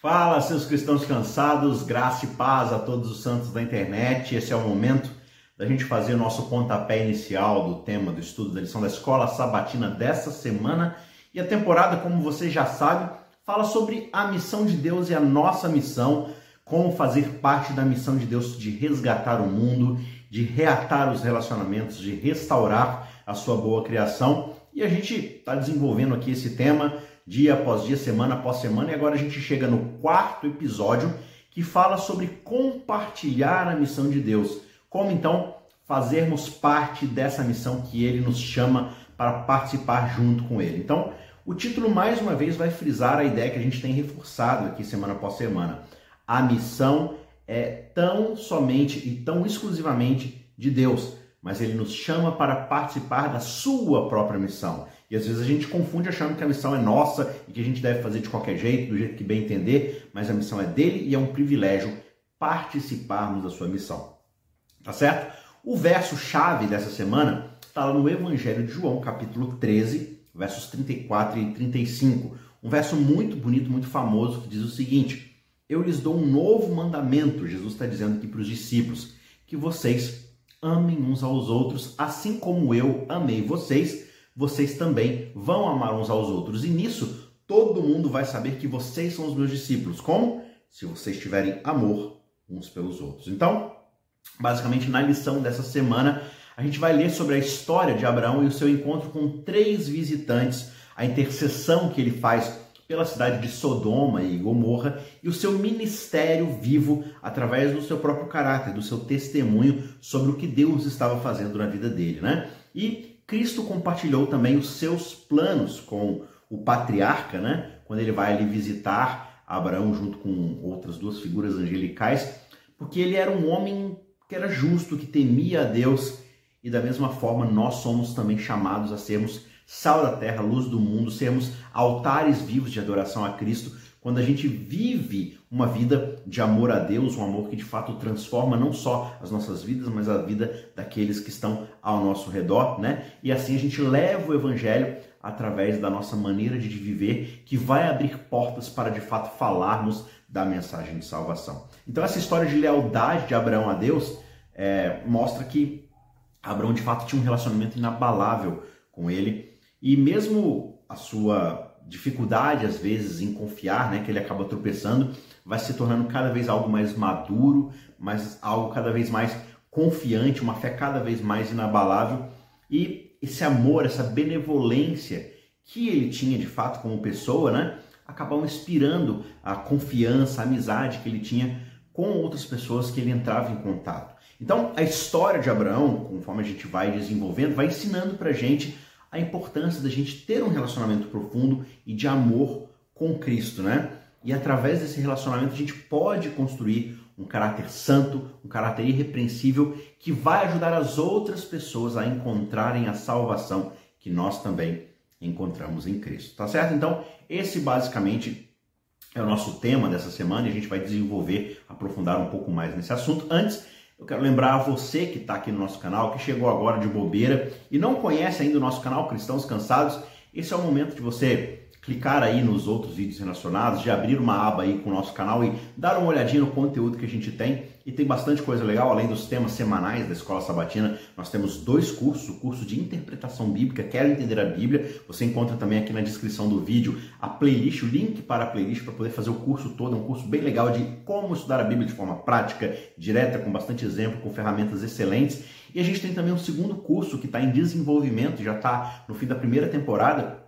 Fala, seus cristãos cansados, graça e paz a todos os santos da internet. Esse é o momento da gente fazer o nosso pontapé inicial do tema do estudo da lição da escola sabatina dessa semana. E a temporada, como você já sabe, fala sobre a missão de Deus e a nossa missão, como fazer parte da missão de Deus de resgatar o mundo, de reatar os relacionamentos, de restaurar a sua boa criação. E a gente está desenvolvendo aqui esse tema dia após dia, semana após semana, e agora a gente chega no quarto episódio que fala sobre compartilhar a missão de Deus. Como então fazermos parte dessa missão que ele nos chama para participar junto com ele. Então, o título mais uma vez vai frisar a ideia que a gente tem reforçado aqui semana após semana. A missão é tão somente e tão exclusivamente de Deus, mas ele nos chama para participar da sua própria missão. E às vezes a gente confunde achando que a missão é nossa e que a gente deve fazer de qualquer jeito, do jeito que bem entender, mas a missão é dele e é um privilégio participarmos da sua missão. Tá certo? O verso chave dessa semana está lá no Evangelho de João, capítulo 13, versos 34 e 35. Um verso muito bonito, muito famoso, que diz o seguinte: Eu lhes dou um novo mandamento, Jesus está dizendo aqui para os discípulos, que vocês amem uns aos outros, assim como eu amei vocês vocês também vão amar uns aos outros. E nisso, todo mundo vai saber que vocês são os meus discípulos. Como? Se vocês tiverem amor uns pelos outros. Então, basicamente, na lição dessa semana, a gente vai ler sobre a história de Abraão e o seu encontro com três visitantes, a intercessão que ele faz pela cidade de Sodoma e Gomorra e o seu ministério vivo através do seu próprio caráter, do seu testemunho sobre o que Deus estava fazendo na vida dele, né? E Cristo compartilhou também os seus planos com o patriarca, né? Quando ele vai ali visitar Abraão junto com outras duas figuras angelicais, porque ele era um homem que era justo, que temia a Deus, e da mesma forma nós somos também chamados a sermos sal da terra, luz do mundo, sermos altares vivos de adoração a Cristo, quando a gente vive uma vida de amor a Deus, um amor que de fato transforma não só as nossas vidas, mas a vida daqueles que estão ao nosso redor, né? E assim a gente leva o evangelho através da nossa maneira de viver, que vai abrir portas para de fato falarmos da mensagem de salvação. Então essa história de lealdade de Abraão a Deus é, mostra que Abraão de fato tinha um relacionamento inabalável com ele e mesmo a sua dificuldade às vezes em confiar, né, que ele acaba tropeçando, vai se tornando cada vez algo mais maduro, mas algo cada vez mais confiante, uma fé cada vez mais inabalável e esse amor, essa benevolência que ele tinha de fato como pessoa, né, acabam inspirando a confiança, a amizade que ele tinha com outras pessoas que ele entrava em contato. Então, a história de Abraão, conforme a gente vai desenvolvendo, vai ensinando para gente a importância da gente ter um relacionamento profundo e de amor com Cristo, né? E através desse relacionamento a gente pode construir um caráter santo, um caráter irrepreensível que vai ajudar as outras pessoas a encontrarem a salvação que nós também encontramos em Cristo. Tá certo? Então, esse basicamente é o nosso tema dessa semana e a gente vai desenvolver, aprofundar um pouco mais nesse assunto. Antes, eu quero lembrar a você que está aqui no nosso canal, que chegou agora de bobeira e não conhece ainda o nosso canal Cristãos Cansados, esse é o momento de você clicar aí nos outros vídeos relacionados, de abrir uma aba aí com o nosso canal e dar uma olhadinha no conteúdo que a gente tem. E tem bastante coisa legal, além dos temas semanais da Escola Sabatina, nós temos dois cursos, o curso de interpretação bíblica, Quero Entender a Bíblia, você encontra também aqui na descrição do vídeo a playlist, o link para a playlist para poder fazer o curso todo, é um curso bem legal de como estudar a Bíblia de forma prática, direta, com bastante exemplo, com ferramentas excelentes. E a gente tem também um segundo curso que está em desenvolvimento, já está no fim da primeira temporada,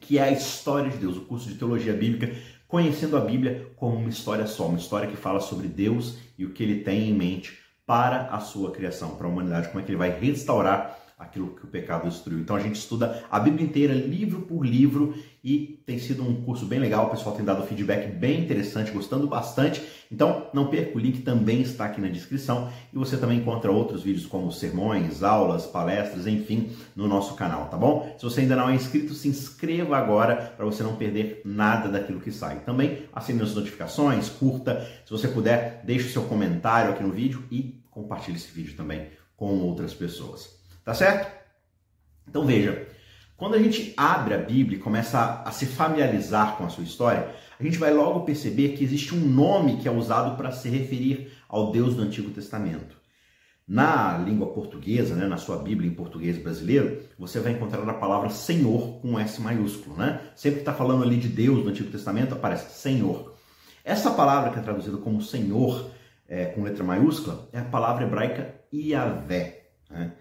que é a história de Deus, o curso de teologia bíblica, conhecendo a Bíblia como uma história só, uma história que fala sobre Deus e o que ele tem em mente para a sua criação, para a humanidade, como é que ele vai restaurar aquilo que o pecado destruiu. Então a gente estuda a Bíblia inteira, livro por livro, e tem sido um curso bem legal. O pessoal tem dado feedback bem interessante, gostando bastante. Então não perca, o link também está aqui na descrição e você também encontra outros vídeos como sermões, aulas, palestras, enfim, no nosso canal, tá bom? Se você ainda não é inscrito, se inscreva agora para você não perder nada daquilo que sai. Também assine as notificações, curta, se você puder, deixe o seu comentário aqui no vídeo e compartilhe esse vídeo também com outras pessoas. Tá certo? Então veja, Quando a gente abre a Bíblia e começa a, se familiarizar com a sua história, a gente vai logo perceber que existe um nome que é usado para se referir ao Deus do Antigo Testamento. Na língua portuguesa, né, na sua Bíblia em português brasileiro, você vai encontrar a palavra Senhor com S maiúsculo. Né? Sempre que está falando ali de Deus no Antigo Testamento, aparece Senhor. Essa palavra que é traduzida como Senhor, é, com letra maiúscula, é a palavra hebraica Iavé. Né?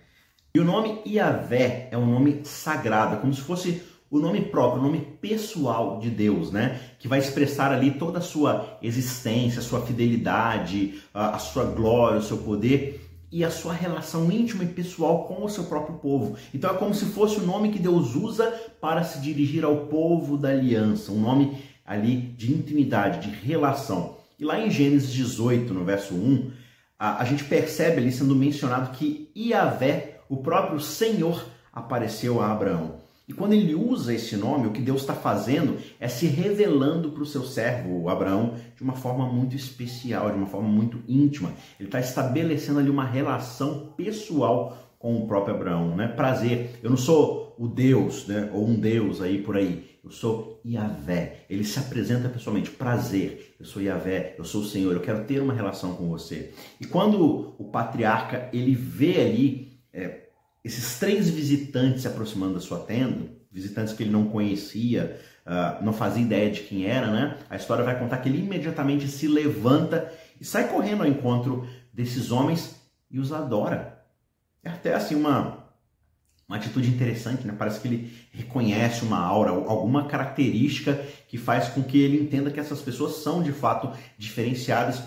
E o nome Iavé é um nome sagrado, é como se fosse o nome próprio, o nome pessoal de Deus, né? Que vai expressar ali toda a sua existência, a sua fidelidade, a, sua glória, o seu poder e a sua relação íntima e pessoal com o seu próprio povo. Então é como se fosse o nome que Deus usa para se dirigir ao povo da aliança, um nome ali de intimidade, de relação. E lá em Gênesis 18, no verso 1, a, a gente percebe ali sendo mencionado que Iavé, o próprio Senhor, apareceu a Abraão. E quando ele usa esse nome, o que Deus está fazendo é se revelando para o seu servo, Abraão, de uma forma muito especial, de uma forma muito íntima. Ele está estabelecendo ali uma relação pessoal com o próprio Abraão, né? Prazer. Eu não sou o Deus, né? Ou um Deus aí por aí. Eu sou Yahvé. Ele se apresenta pessoalmente. Prazer. Eu sou Yahvé. Eu sou o Senhor. Eu quero ter uma relação com você. E quando o patriarca ele vê ali é, esses três visitantes se aproximando da sua tenda, visitantes que ele não conhecia, uh, não fazia ideia de quem era, né? A história vai contar que ele imediatamente se levanta e sai correndo ao encontro desses homens e os adora. É até assim uma, uma atitude interessante, né? Parece que ele reconhece uma aura, alguma característica que faz com que ele entenda que essas pessoas são de fato diferenciadas.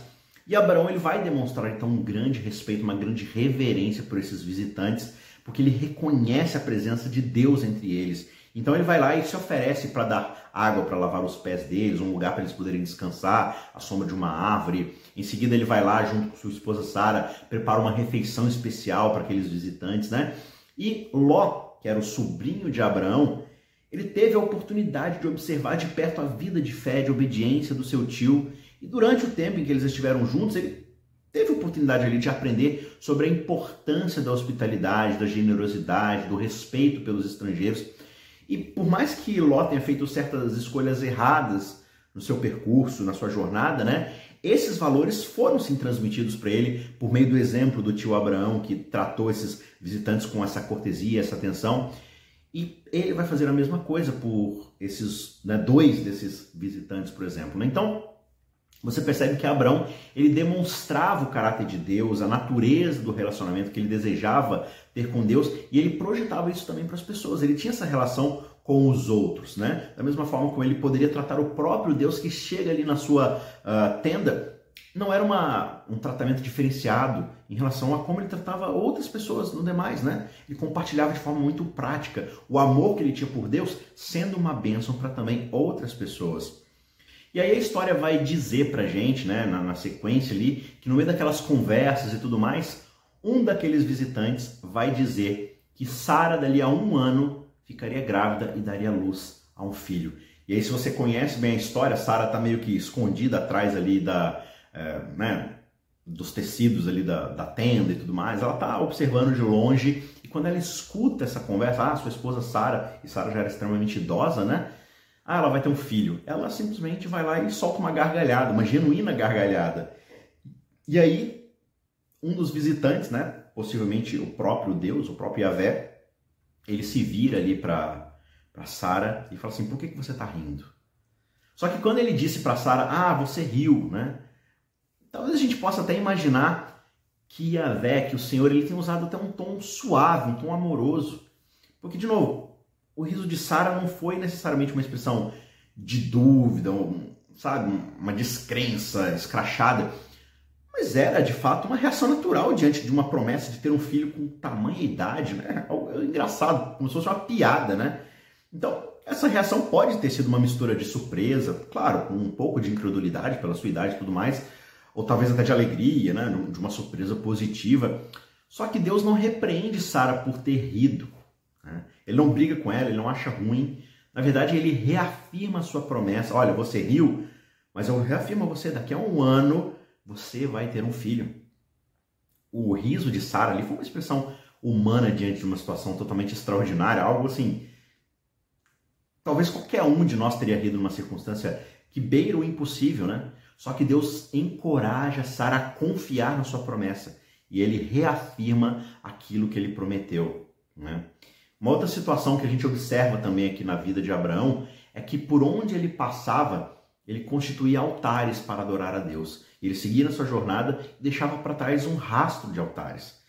E Abraão ele vai demonstrar então um grande respeito, uma grande reverência por esses visitantes porque ele reconhece a presença de Deus entre eles. Então ele vai lá e se oferece para dar água para lavar os pés deles, um lugar para eles poderem descansar, a sombra de uma árvore. Em seguida ele vai lá junto com sua esposa Sara, prepara uma refeição especial para aqueles visitantes, né? E Ló, que era o sobrinho de Abraão, ele teve a oportunidade de observar de perto a vida de fé, de obediência do seu tio. E durante o tempo em que eles estiveram juntos, ele teve oportunidade ali de aprender sobre a importância da hospitalidade, da generosidade, do respeito pelos estrangeiros. E por mais que Ló tenha feito certas escolhas erradas no seu percurso, na sua jornada, né? Esses valores foram sim transmitidos para ele por meio do exemplo do tio Abraão, que tratou esses visitantes com essa cortesia, essa atenção. E ele vai fazer a mesma coisa por esses né, dois desses visitantes, por exemplo. Né? Então, você percebe que Abraão ele demonstrava o caráter de Deus, a natureza do relacionamento que ele desejava ter com Deus e ele projetava isso também para as pessoas. Ele tinha essa relação com os outros, né? Da mesma forma como ele poderia tratar o próprio Deus que chega ali na sua uh, tenda, não era uma, um tratamento diferenciado em relação a como ele tratava outras pessoas no demais, né? Ele compartilhava de forma muito prática o amor que ele tinha por Deus, sendo uma bênção para também outras pessoas. E aí a história vai dizer pra gente, né, na, na sequência ali, que no meio daquelas conversas e tudo mais, um daqueles visitantes vai dizer que Sara, dali a um ano, ficaria grávida e daria luz a um filho. E aí, se você conhece bem a história, Sara está meio que escondida atrás ali da, é, né, dos tecidos ali da, da, tenda e tudo mais. Ela está observando de longe e quando ela escuta essa conversa, ah, sua esposa Sara, e Sara já era extremamente idosa, né? Ah, ela vai ter um filho. Ela simplesmente vai lá e solta uma gargalhada, uma genuína gargalhada. E aí, um dos visitantes, né, possivelmente o próprio Deus, o próprio Yahvé, ele se vira ali para Sara e fala assim: por que, que você está rindo? Só que quando ele disse para Sara: ah, você riu, né? Talvez a gente possa até imaginar que Yahvé, que o Senhor, ele tem usado até um tom suave, um tom amoroso. Porque, de novo, o riso de Sara não foi necessariamente uma expressão de dúvida, um, sabe, uma descrença escrachada, mas era de fato uma reação natural diante de uma promessa de ter um filho com tamanha idade, né? Algo engraçado, como se fosse uma piada, né? Então, essa reação pode ter sido uma mistura de surpresa, claro, com um pouco de incredulidade pela sua idade e tudo mais, ou talvez até de alegria, né? De uma surpresa positiva. Só que Deus não repreende Sara por ter rido. Ele não briga com ela, ele não acha ruim. Na verdade, ele reafirma a sua promessa. Olha, você riu, mas eu reafirmo a você, daqui a um ano você vai ter um filho. O riso de Sara ali foi uma expressão humana diante de uma situação totalmente extraordinária, algo assim talvez qualquer um de nós teria rido numa circunstância que beira o impossível, né? Só que Deus encoraja Sara a confiar na sua promessa e ele reafirma aquilo que ele prometeu, né? Uma outra situação que a gente observa também aqui na vida de Abraão é que por onde ele passava, ele constituía altares para adorar a Deus. Ele seguia na sua jornada e deixava para trás um rastro de altares.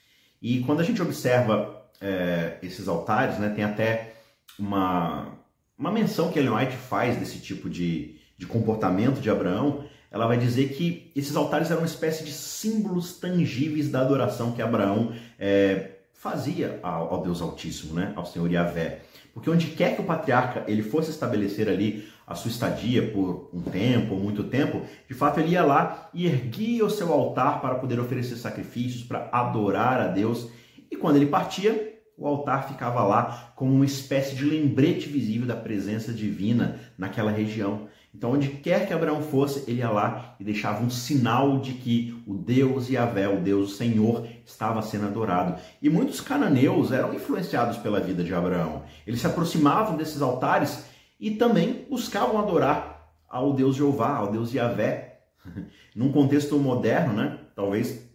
E quando a gente observa é, esses altares, né, tem até uma, uma menção que Ellen White faz desse tipo de, de comportamento de Abraão. Ela vai dizer que esses altares eram uma espécie de símbolos tangíveis da adoração que Abraão é, fazia ao, Deus Altíssimo, né, ao Senhor Yahvé. Porque onde quer que o patriarca ele fosse estabelecer ali a sua estadia por um tempo ou muito tempo, de fato ele ia lá e erguia o seu altar para poder oferecer sacrifícios, para adorar a Deus. E quando ele partia, o altar ficava lá como uma espécie de lembrete visível da presença divina naquela região. Então, onde quer que Abraão fosse, ele ia lá e deixava um sinal de que o Deus Yahvé, o Deus o Senhor, estava sendo adorado. E muitos cananeus eram influenciados pela vida de Abraão. Eles se aproximavam desses altares e também buscavam adorar ao Deus Jeová, ao Deus Yahvé. Num contexto moderno, né? Talvez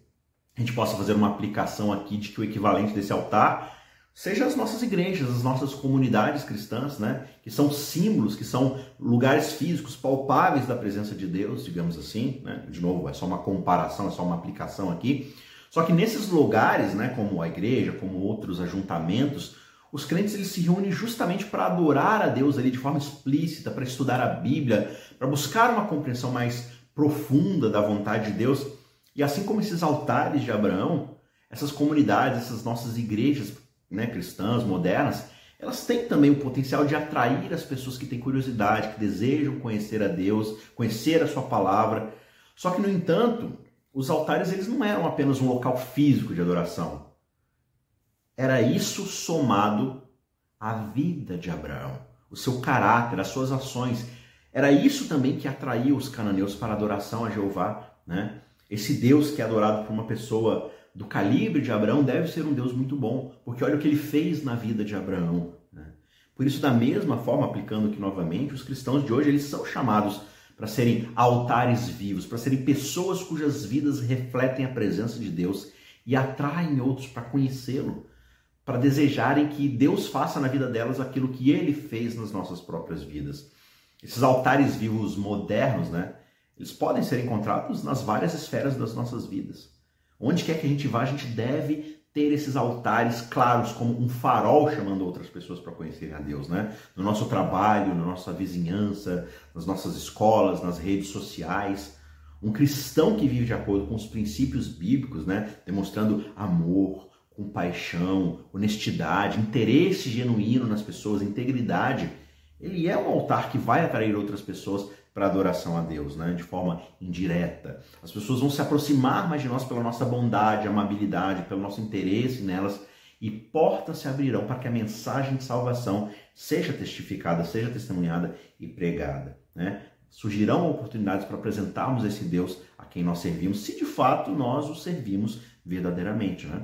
a gente possa fazer uma aplicação aqui de que o equivalente desse altar seja as nossas igrejas, as nossas comunidades cristãs, né? Que são símbolos, que são lugares físicos palpáveis da presença de Deus, digamos assim, né? De novo, é só uma comparação, é só uma aplicação aqui. Só que nesses lugares, né, como a igreja, como outros ajuntamentos, os crentes eles se reúnem justamente para adorar a Deus ali de forma explícita, para estudar a Bíblia, para buscar uma compreensão mais profunda da vontade de Deus. E assim como esses altares de Abraão, essas comunidades, essas nossas igrejas né, cristãs, modernas, elas têm também o potencial de atrair as pessoas que têm curiosidade, que desejam conhecer a Deus, conhecer a sua palavra. Só que, no entanto, os altares eles não eram apenas um local físico de adoração. Era isso somado à vida de Abraão, o seu caráter, as suas ações. Era isso também que atraía os cananeus para a adoração a Jeová, né? Esse Deus que é adorado por uma pessoa do calibre de Abraão deve ser um Deus muito bom, porque olha o que ele fez na vida de Abraão. Né? Por isso, da mesma forma, aplicando aqui novamente, os cristãos de hoje eles são chamados para serem altares vivos, para serem pessoas cujas vidas refletem a presença de Deus e atraem outros para conhecê-lo, para desejarem que Deus faça na vida delas aquilo que ele fez nas nossas próprias vidas. Esses altares vivos modernos, né? Eles podem ser encontrados nas várias esferas das nossas vidas. Onde quer que a gente vá, a gente deve ter esses altares claros como um farol chamando outras pessoas para conhecerem a Deus, né? No nosso trabalho, na nossa vizinhança, nas nossas escolas, nas redes sociais. Um cristão que vive de acordo com os princípios bíblicos, né? Demonstrando amor, compaixão, honestidade, interesse genuíno nas pessoas, integridade. Ele é um altar que vai atrair outras pessoas para adoração a Deus, né? de forma indireta. As pessoas vão se aproximar mais de nós pela nossa bondade, amabilidade, pelo nosso interesse nelas e portas se abrirão para que a mensagem de salvação seja testificada, seja testemunhada e pregada. Né? Surgirão oportunidades para apresentarmos esse Deus a quem nós servimos, se de fato nós o servimos verdadeiramente. Né?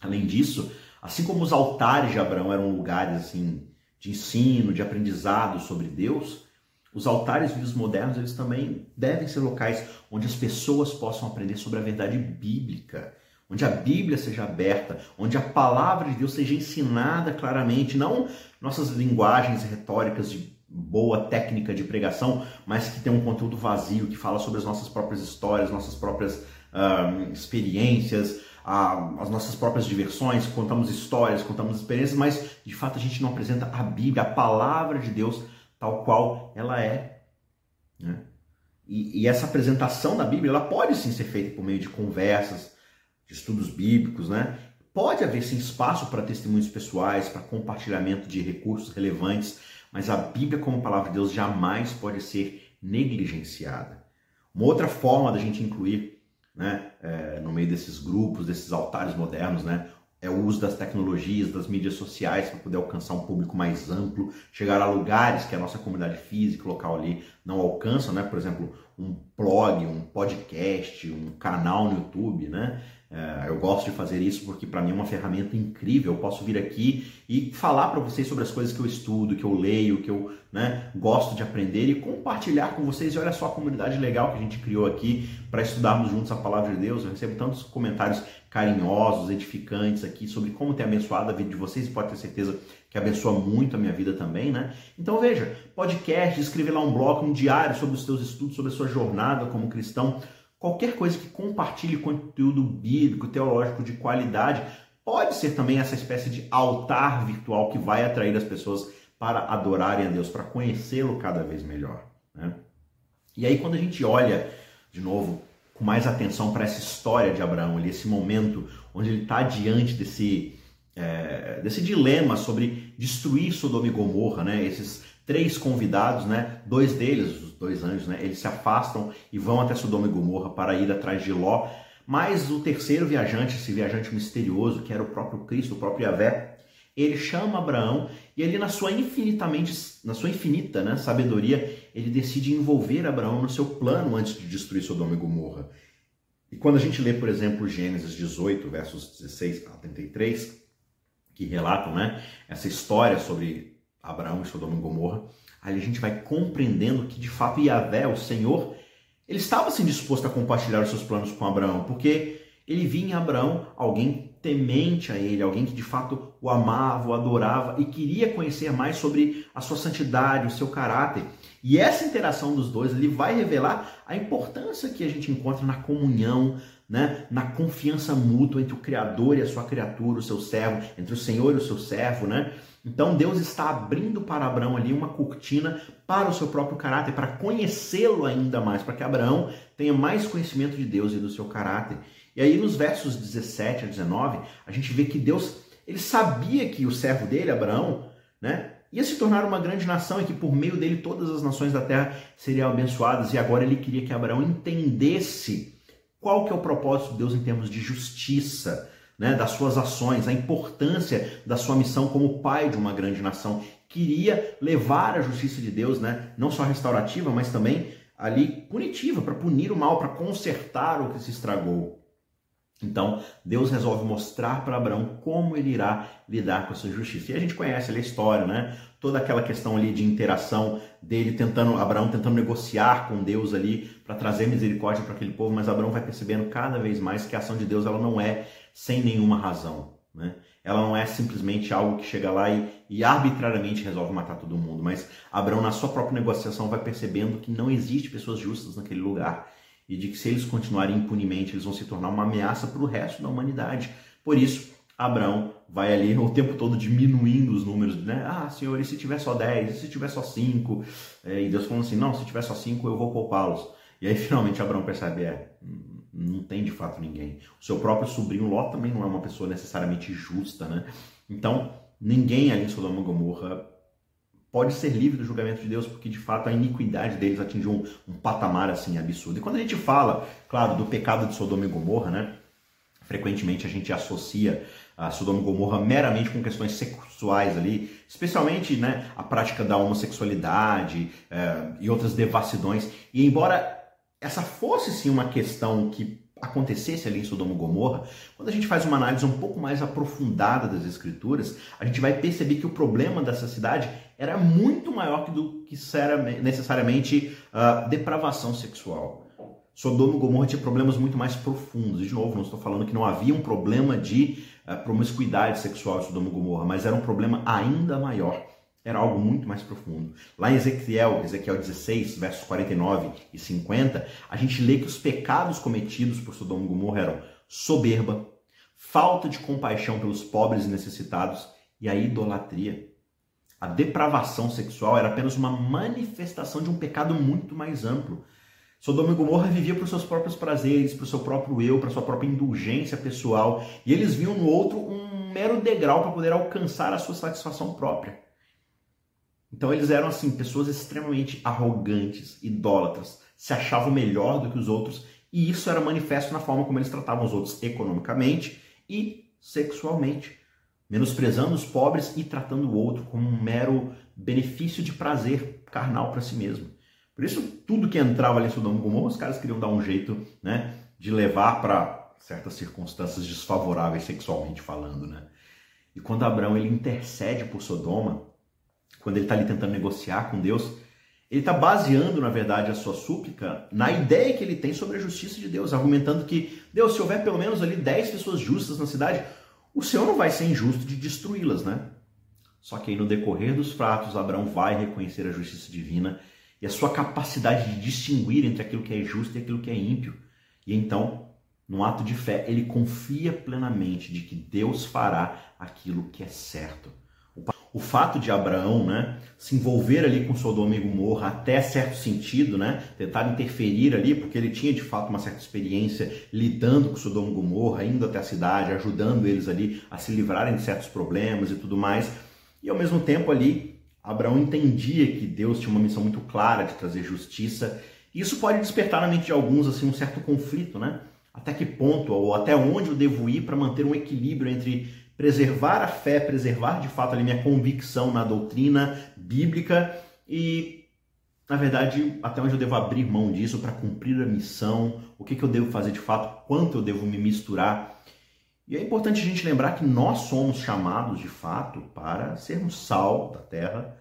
Além disso, assim como os altares de Abraão eram lugares assim de ensino, de aprendizado sobre Deus, os altares vivos modernos, eles também devem ser locais onde as pessoas possam aprender sobre a verdade bíblica, onde a Bíblia seja aberta, onde a palavra de Deus seja ensinada claramente, não nossas linguagens retóricas de boa técnica de pregação, mas que tem um conteúdo vazio, que fala sobre as nossas próprias histórias, nossas próprias uh, experiências, uh, as nossas próprias diversões, contamos histórias, contamos experiências, mas de fato a gente não apresenta a Bíblia, a palavra de Deus tal qual ela é. Né? E, e, essa apresentação da Bíblia ela pode sim ser feita por meio de conversas, de estudos bíblicos, né? Pode haver sim espaço para testemunhos pessoais, para compartilhamento de recursos relevantes, mas a Bíblia como palavra de Deus jamais pode ser negligenciada. Uma outra forma da gente incluir, né, é, no meio desses grupos, desses altares modernos, né, é o uso das tecnologias, das mídias sociais para poder alcançar um público mais amplo, chegar a lugares que a nossa comunidade física local ali não alcança, né? Por exemplo, um blog, um podcast, um canal no YouTube, né? É, eu gosto de fazer isso porque para mim é uma ferramenta incrível. Eu posso vir aqui e falar para vocês sobre as coisas que eu estudo, que eu leio, que eu né, gosto de aprender e compartilhar com vocês. E olha só a comunidade legal que a gente criou aqui para estudarmos juntos a palavra de Deus. Eu recebo tantos comentários carinhosos, edificantes aqui sobre como ter abençoado a vida de vocês e pode ter certeza que abençoa muito a minha vida também, né? Então veja, podcast, escrever lá um blog, um diário sobre os seus estudos, sobre a sua jornada como cristão Qualquer coisa que compartilhe conteúdo bíblico, teológico de qualidade, pode ser também essa espécie de altar virtual que vai atrair as pessoas para adorarem a Deus, para conhecê-lo cada vez melhor. Né? E aí, quando a gente olha, de novo, com mais atenção para essa história de Abraão, ali, esse momento onde ele está diante desse, é, desse dilema sobre destruir Sodoma e Gomorra, né? esses três convidados, né? Dois deles, os dois anjos, né? Eles se afastam e vão até Sodoma e Gomorra para ir atrás de Ló. Mas o terceiro viajante, esse viajante misterioso, que era o próprio Cristo, o próprio Yahvé, ele chama Abraão e ele na sua infinitamente, na sua infinita né, sabedoria, ele decide envolver Abraão no seu plano antes de destruir Sodoma e Gomorra. E quando a gente lê, por exemplo, Gênesis 18, versos 16 a 33, que relatam né, essa história sobre Abraão e Sodoma e Gomorra, aí a gente vai compreendendo que de fato Yahvé, o Senhor, ele estava assim disposto a compartilhar os seus planos com Abraão, porque ele via em Abraão alguém temente a ele, alguém que de fato o amava, o adorava e queria conhecer mais sobre a sua santidade, o seu caráter. E essa interação dos dois, ele vai revelar a importância que a gente encontra na comunhão, né, na confiança mútua entre o Criador e a sua criatura, o seu servo, entre o Senhor e o seu servo, né? Então Deus está abrindo para Abraão ali uma cortina para o seu próprio caráter, para conhecê-lo ainda mais, para que Abraão tenha mais conhecimento de Deus e do seu caráter. E aí nos versos 17 a 19, a gente vê que Deus, ele sabia que o servo dele, Abraão, né, ia se tornar uma grande nação e que por meio dele todas as nações da terra seriam abençoadas. E agora ele queria que Abraão entendesse qual que é o propósito de Deus em termos de justiça, né, das suas ações, a importância da sua missão como pai de uma grande nação. Queria levar a justiça de Deus, né, não só restaurativa, mas também ali punitiva, para punir o mal, para consertar o que se estragou. Então, Deus resolve mostrar para Abraão como ele irá lidar com essa justiça. E a gente conhece ali a história, né? Toda aquela questão ali de interação dele tentando, Abraão tentando negociar com Deus ali para trazer misericórdia para aquele povo, mas Abraão vai percebendo cada vez mais que a ação de Deus ela não é sem nenhuma razão, né? Ela não é simplesmente algo que chega lá e, e arbitrariamente resolve matar todo mundo, mas Abraão na sua própria negociação vai percebendo que não existe pessoas justas naquele lugar e de que se eles continuarem impunemente, eles vão se tornar uma ameaça para o resto da humanidade. Por isso, Abraão vai ali o tempo todo diminuindo os números, né? Ah, senhor, e se tiver só 10? E se tiver só 5? É, e Deus falando assim, não, se tiver só 5 eu vou poupá-los. E aí finalmente Abraão percebe, é, não tem de fato ninguém. O seu próprio sobrinho Ló também não é uma pessoa necessariamente justa, né? Então, ninguém ali em Sodoma e Gomorra pode ser livre do julgamento de Deus, porque de fato a iniquidade deles atingiu um, um, patamar assim absurdo. E quando a gente fala, claro, do pecado de Sodoma e Gomorra, né? Frequentemente a gente associa a Sodoma e Gomorra meramente com questões sexuais ali, especialmente né, a prática da homossexualidade é, e outras devassidões. E embora essa fosse sim uma questão que acontecesse ali em Sodoma e Gomorra, quando a gente faz uma análise um pouco mais aprofundada das escrituras, a gente vai perceber que o problema dessa cidade era muito maior do que era necessariamente uh, depravação sexual. Sodoma e Gomorra tinha problemas muito mais profundos. E, de novo, não estou falando que não havia um problema de uh, promiscuidade sexual em Sodoma e Gomorra, mas era um problema ainda maior era algo muito mais profundo. Lá em Ezequiel, Ezequiel 16, versos 49 e 50, a gente lê que os pecados cometidos por Sodoma e Gomorra eram soberba, falta de compaixão pelos pobres e necessitados e a idolatria. A depravação sexual era apenas uma manifestação de um pecado muito mais amplo. Sodoma e Gomorra vivia para os seus próprios prazeres, para o seu próprio eu, para a sua própria indulgência pessoal, e eles viam no outro um mero degrau para poder alcançar a sua satisfação própria. Então eles eram assim pessoas extremamente arrogantes, idólatras, se achavam melhor do que os outros e isso era manifesto na forma como eles tratavam os outros economicamente e sexualmente, menosprezando os pobres e tratando o outro como um mero benefício de prazer carnal para si mesmo. Por isso, tudo que entrava ali em Sodoma e Gomorra, os caras queriam dar um jeito né, de levar para certas circunstâncias desfavoráveis sexualmente falando. Né? E quando Abraão ele intercede por Sodoma, quando ele está ali tentando negociar com Deus, ele está baseando, na verdade, a sua súplica na ideia que ele tem sobre a justiça de Deus, argumentando que, Deus, se houver pelo menos ali 10 pessoas justas na cidade, o Senhor não vai ser injusto de destruí-las, né? Só que aí no decorrer dos fatos, Abraão vai reconhecer a justiça divina e a sua capacidade de distinguir entre aquilo que é justo e aquilo que é ímpio. E então, no ato de fé, ele confia plenamente de que Deus fará aquilo que é certo o fato de Abraão né, se envolver ali com Sodoma e Gomorra até certo sentido, né, tentar interferir ali, porque ele tinha de fato uma certa experiência lidando com Sodoma e Gomorra, indo até a cidade, ajudando eles ali a se livrarem de certos problemas e tudo mais. E ao mesmo tempo ali, Abraão entendia que Deus tinha uma missão muito clara de trazer justiça. E isso pode despertar na mente de alguns assim um certo conflito, né? Até que ponto ou até onde eu devo ir para manter um equilíbrio entre preservar a fé, preservar de fato a minha convicção na doutrina bíblica e, na verdade, até onde eu devo abrir mão disso para cumprir a missão, o que, que eu devo fazer de fato, quanto eu devo me misturar. E é importante a gente lembrar que nós somos chamados de fato para sermos sal da terra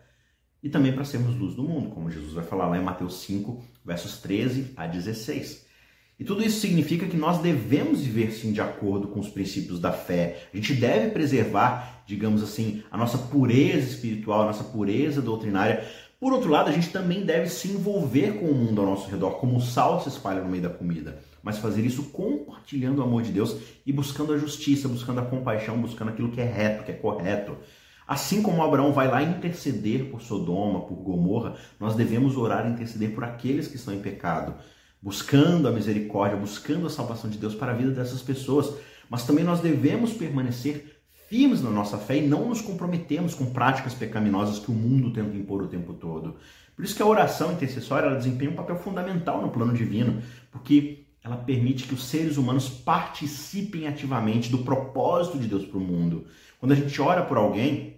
e também para sermos luz do mundo, como Jesus vai falar lá em Mateus 5, versos 13 a 16. E tudo isso significa que nós devemos viver sim de acordo com os princípios da fé. A gente deve preservar, digamos assim, a nossa pureza espiritual, a nossa pureza doutrinária. Por outro lado, a gente também deve se envolver com o mundo ao nosso redor, como o sal se espalha no meio da comida. Mas fazer isso compartilhando o amor de Deus e buscando a justiça, buscando a compaixão, buscando aquilo que é reto, que é correto. Assim como Abraão vai lá interceder por Sodoma, por Gomorra, nós devemos orar e interceder por aqueles que estão em pecado buscando a misericórdia, buscando a salvação de Deus para a vida dessas pessoas. Mas também nós devemos permanecer firmes na nossa fé e não nos comprometemos com práticas pecaminosas que o mundo tenta impor o tempo todo. Por isso que a oração intercessória desempenha um papel fundamental no plano divino, porque ela permite que os seres humanos participem ativamente do propósito de Deus para o mundo. Quando a gente ora por alguém,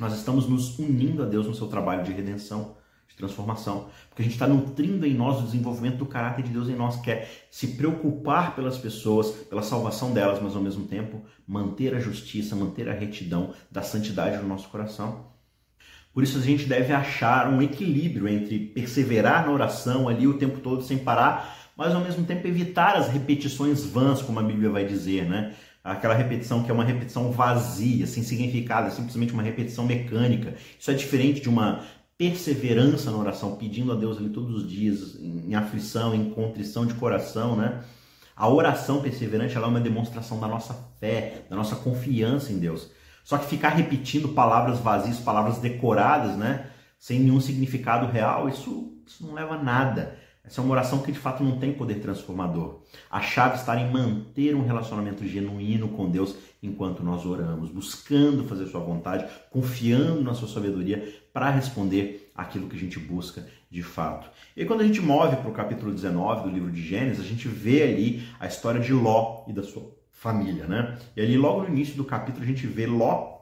nós estamos nos unindo a Deus no seu trabalho de redenção de transformação. Porque a gente está nutrindo em nós o desenvolvimento do caráter de Deus em nós, que é se preocupar pelas pessoas, pela salvação delas, mas ao mesmo tempo manter a justiça, manter a retidão da santidade no nosso coração. Por isso a gente deve achar um equilíbrio entre perseverar na oração ali o tempo todo sem parar, mas ao mesmo tempo evitar as repetições vãs, como a Bíblia vai dizer, né? Aquela repetição que é uma repetição vazia, sem significado, é simplesmente uma repetição mecânica. Isso é diferente de uma perseverança na oração, pedindo a Deus ali todos os dias, em aflição, em contrição de coração, né? A oração perseverante ela é uma demonstração da nossa fé, da nossa confiança em Deus. Só que ficar repetindo palavras vazias, palavras decoradas, né? Sem nenhum significado real, isso, isso não leva a nada. Essa é uma oração que de fato não tem poder transformador. A chave está em manter um relacionamento genuíno com Deus enquanto nós oramos, buscando fazer Sua vontade, confiando na Sua sabedoria para responder aquilo que a gente busca de fato. E quando a gente move para o capítulo 19 do livro de Gênesis, a gente vê ali a história de Ló e da sua família, né? E ali logo no início do capítulo a gente vê Ló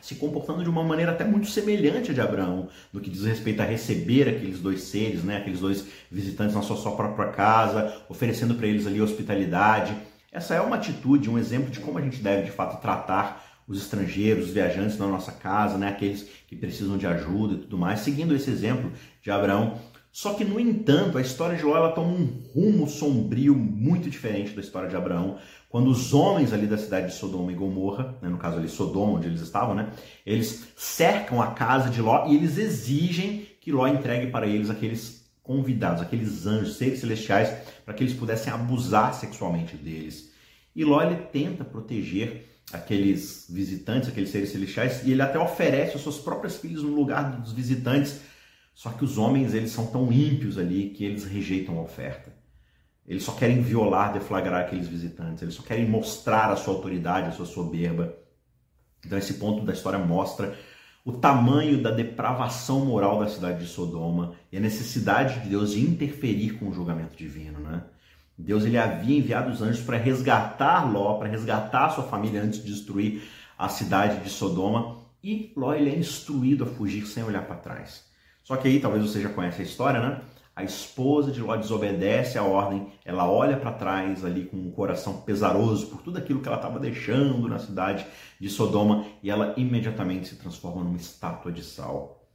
se comportando de uma maneira até muito semelhante a de Abraão, no que diz respeito a receber aqueles dois seres, né, aqueles dois visitantes na sua, sua própria casa, oferecendo para eles ali hospitalidade. Essa é uma atitude, um exemplo de como a gente deve de fato tratar os estrangeiros, os viajantes na nossa casa, né, aqueles que precisam de ajuda e tudo mais, seguindo esse exemplo de Abraão. Só que, no entanto, a história de Ló ela toma um rumo sombrio muito diferente da história de Abraão, quando os homens ali da cidade de Sodoma e Gomorra, né, no caso ali Sodoma, onde eles estavam, né, eles cercam a casa de Ló e eles exigem que Ló entregue para eles aqueles convidados, aqueles anjos, seres celestiais, para que eles pudessem abusar sexualmente deles. E Ló ele tenta proteger aqueles visitantes, aqueles seres celestiais, e ele até oferece os seus próprios filhos no lugar dos visitantes. Só que os homens eles são tão ímpios ali que eles rejeitam a oferta. Eles só querem violar, deflagrar aqueles visitantes, eles só querem mostrar a sua autoridade, a sua soberba. Então, esse ponto da história mostra o tamanho da depravação moral da cidade de Sodoma e a necessidade de Deus de interferir com o julgamento divino, né? Deus ele havia enviado os anjos para resgatar Ló, para resgatar sua família antes de destruir a cidade de Sodoma. E Ló ele é instruído a fugir sem olhar para trás. Só que aí, talvez você já conheça a história, né? A esposa de Ló desobedece a ordem, ela olha para trás ali com um coração pesaroso por tudo aquilo que ela estava deixando na cidade de Sodoma e ela imediatamente se transforma numa estátua de sal.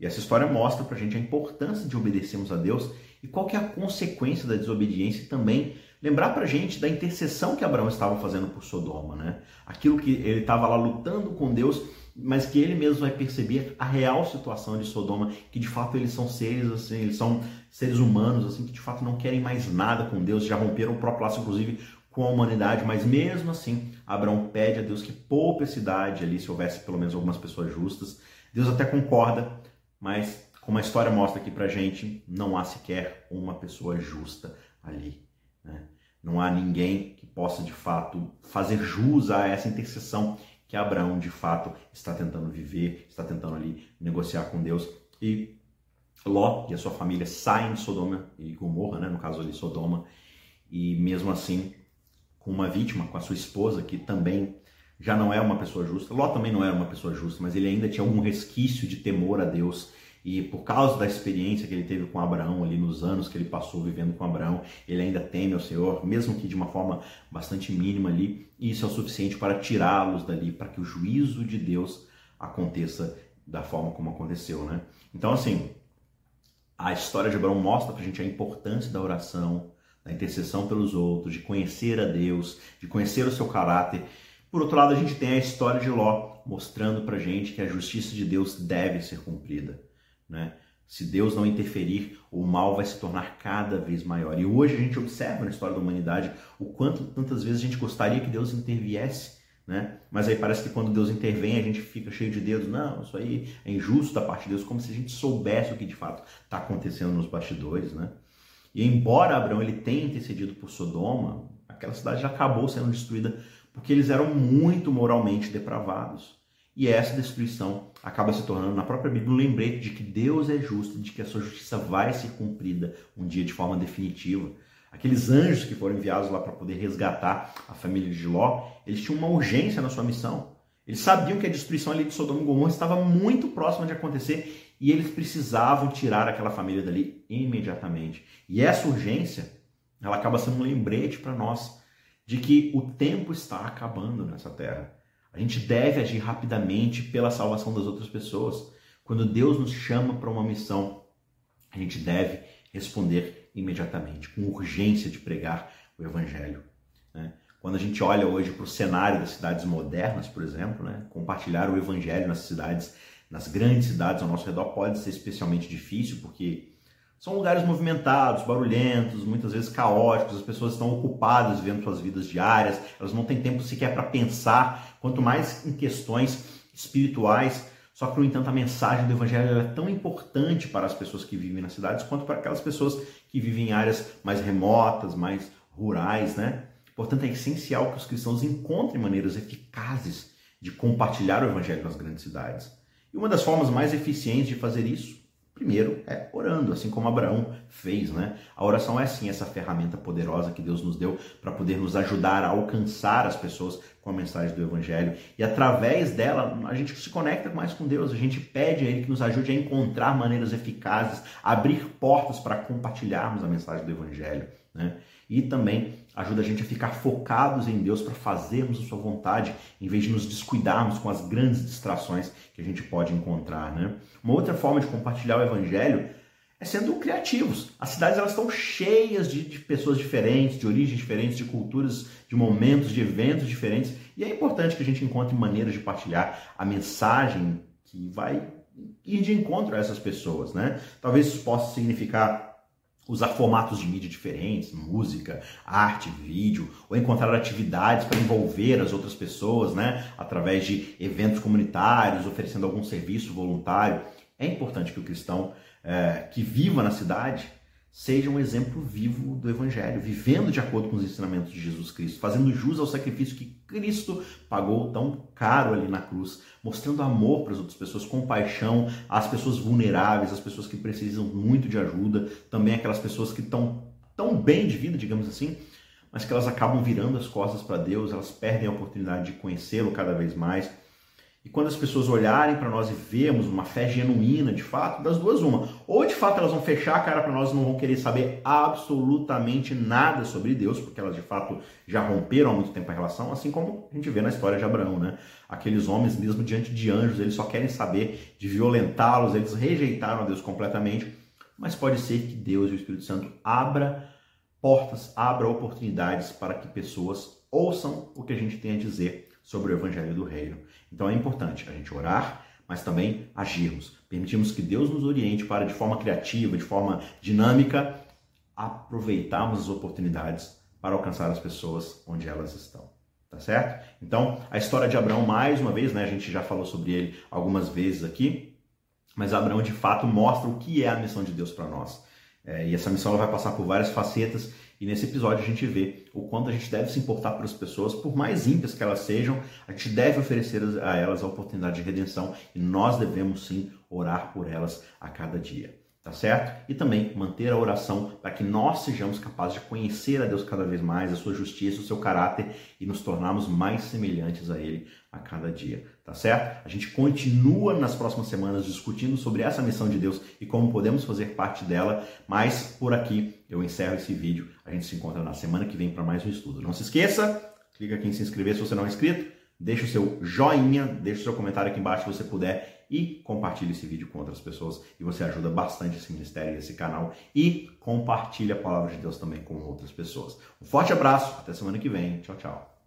E essa história mostra para a gente a importância de obedecermos a Deus e qual que é a consequência da desobediência e também lembrar para a gente da intercessão que Abraão estava fazendo por Sodoma, né? Aquilo que ele estava lá lutando com Deus, mas que ele mesmo vai perceber a real situação de Sodoma, que de fato eles são seres assim, eles são seres humanos assim que de fato não querem mais nada com Deus, já romperam o próprio laço inclusive com a humanidade, mas mesmo assim Abraão pede a Deus que poupe a cidade ali, se houvesse pelo menos algumas pessoas justas. Deus até concorda, mas como a história mostra aqui pra gente, não há sequer uma pessoa justa ali. Né? Não há ninguém que possa de fato fazer jus a essa intercessão que Abraão de fato está tentando viver, está tentando ali negociar com Deus. E Ló e a sua família saem de Sodoma e Gomorra, né? no caso ali Sodoma, e mesmo assim com uma vítima, com a sua esposa, que também já não é uma pessoa justa. Ló também não era uma pessoa justa, mas ele ainda tinha algum resquício de temor a Deus e por causa da experiência que ele teve com Abraão ali nos anos que ele passou vivendo com Abraão, ele ainda teme ao Senhor, mesmo que de uma forma bastante mínima ali, e isso é o suficiente para tirá-los dali, para que o juízo de Deus aconteça da forma como aconteceu, né? Então, assim, a história de Abraão mostra para a gente a importância da oração, da intercessão pelos outros, de conhecer a Deus, de conhecer o seu caráter. Por outro lado, a gente tem a história de Ló mostrando para gente que a justiça de Deus deve ser cumprida. Né? Se Deus não interferir, o mal vai se tornar cada vez maior. E hoje a gente observa na história da humanidade o quanto tantas vezes a gente gostaria que Deus interviesse, né? Mas aí parece que quando Deus intervém a gente fica cheio de dedos. Não, isso aí é injusto da parte de Deus, como se a gente soubesse o que de fato está acontecendo nos bastidores, né? E embora Abraão ele tenha intercedido por Sodoma, aquela cidade já acabou sendo destruída porque eles eram muito moralmente depravados. E essa destruição acaba se tornando, na própria Bíblia, um lembrete de que Deus é justo, de que a sua justiça vai ser cumprida um dia de forma definitiva. Aqueles anjos que foram enviados lá para poder resgatar a família de Ló, eles tinham uma urgência na sua missão. Eles sabiam que a destruição ali de Sodoma e Gomorra estava muito próxima de acontecer e eles precisavam tirar aquela família dali imediatamente. E essa urgência, ela acaba sendo um lembrete para nós de que o tempo está acabando nessa terra. A gente deve agir rapidamente pela salvação das outras pessoas. Quando Deus nos chama para uma missão, a gente deve responder imediatamente, com urgência de pregar o Evangelho. Né? Quando a gente olha hoje para o cenário das cidades modernas, por exemplo, né? compartilhar o Evangelho nas cidades, nas grandes cidades ao nosso redor pode ser especialmente difícil, porque são lugares movimentados, barulhentos, muitas vezes caóticos, as pessoas estão ocupadas vivendo suas vidas diárias, elas não têm tempo sequer para pensar, quanto mais em questões espirituais. Só que, no entanto, a mensagem do Evangelho é tão importante para as pessoas que vivem nas cidades quanto para aquelas pessoas que vivem em áreas mais remotas, mais rurais, né? Portanto, é essencial que os cristãos encontrem maneiras eficazes de compartilhar o Evangelho nas grandes cidades. E uma das formas mais eficientes de fazer isso Primeiro é orando, assim como Abraão fez, né? A oração é sim essa ferramenta poderosa que Deus nos deu para poder nos ajudar a alcançar as pessoas com a mensagem do Evangelho. E através dela, a gente se conecta mais com Deus, a gente pede a Ele que nos ajude a encontrar maneiras eficazes, abrir portas para compartilharmos a mensagem do Evangelho, né? E também ajuda a gente a ficar focados em Deus para fazermos a sua vontade, em vez de nos descuidarmos com as grandes distrações que a gente pode encontrar, né? Uma outra forma de compartilhar o evangelho é sendo criativos. As cidades elas estão cheias de, de, pessoas diferentes, de origens diferentes, de culturas, de momentos, de eventos diferentes. E é importante que a gente encontre maneiras de partilhar a mensagem que vai ir de encontro a essas pessoas, né? Talvez isso possa significar usar formatos de mídia diferentes, música, arte, vídeo, ou encontrar atividades para envolver as outras pessoas, né, através de eventos comunitários, oferecendo algum serviço voluntário. É importante que o cristão é, que viva na cidade seja um exemplo vivo do Evangelho, vivendo de acordo com os ensinamentos de Jesus Cristo, fazendo jus ao sacrifício que Cristo pagou tão caro ali na cruz, mostrando amor para as outras pessoas, compaixão às pessoas vulneráveis, às pessoas que precisam muito de ajuda, também aquelas pessoas que estão tão bem de vida, digamos assim, mas que elas acabam virando as costas para Deus, elas perdem a oportunidade de conhecê-lo cada vez mais. E quando as pessoas olharem para nós e vemos uma fé genuína, de fato, das duas uma, ou de fato elas vão fechar a cara para nós e não vão querer saber absolutamente nada sobre Deus, porque elas de fato já romperam há muito tempo a relação, assim como a gente vê na história de Abraão, né? Aqueles homens mesmo diante de anjos, eles só querem saber de violentá-los, eles rejeitaram a Deus completamente, mas pode ser que Deus e o Espírito Santo abra portas, abra oportunidades para que pessoas ouçam o que a gente tem a dizer sobre o evangelho do reino. Então é importante a gente orar, mas também agirmos. Permitimos que Deus nos oriente para, de forma criativa, de forma dinâmica, aproveitarmos as oportunidades para alcançar as pessoas onde elas estão. Tá certo? Então, a história de Abraão, mais uma vez, né, a gente já falou sobre ele algumas vezes aqui, mas Abraão de fato mostra o que é a missão de Deus para nós. É, e essa missão ela vai passar por várias facetas e nesse episódio a gente vê o quanto a gente deve se importar pelas pessoas, por mais ímpias que elas sejam, a gente deve oferecer a elas a oportunidade de redenção e nós devemos sim orar por elas a cada dia tá certo? E também manter a oração para que nós sejamos capazes de conhecer a Deus cada vez mais, a sua justiça, o seu caráter e nos tornarmos mais semelhantes a Ele a cada dia, tá certo? A gente continua nas próximas semanas discutindo sobre essa missão de Deus e como podemos fazer parte dela, mas por aqui eu encerro esse vídeo. A gente se encontra na semana que vem para mais um estudo. Não se esqueça, clica aqui em se inscrever se você não é inscrito, deixa o seu joinha, deixa o seu comentário aqui embaixo se você puder e compartilhe esse vídeo com outras pessoas e você ajuda bastante esse ministério e esse canal e compartilhe a palavra de Deus também com outras pessoas. Um forte abraço, até semana que vem. Tchau, tchau.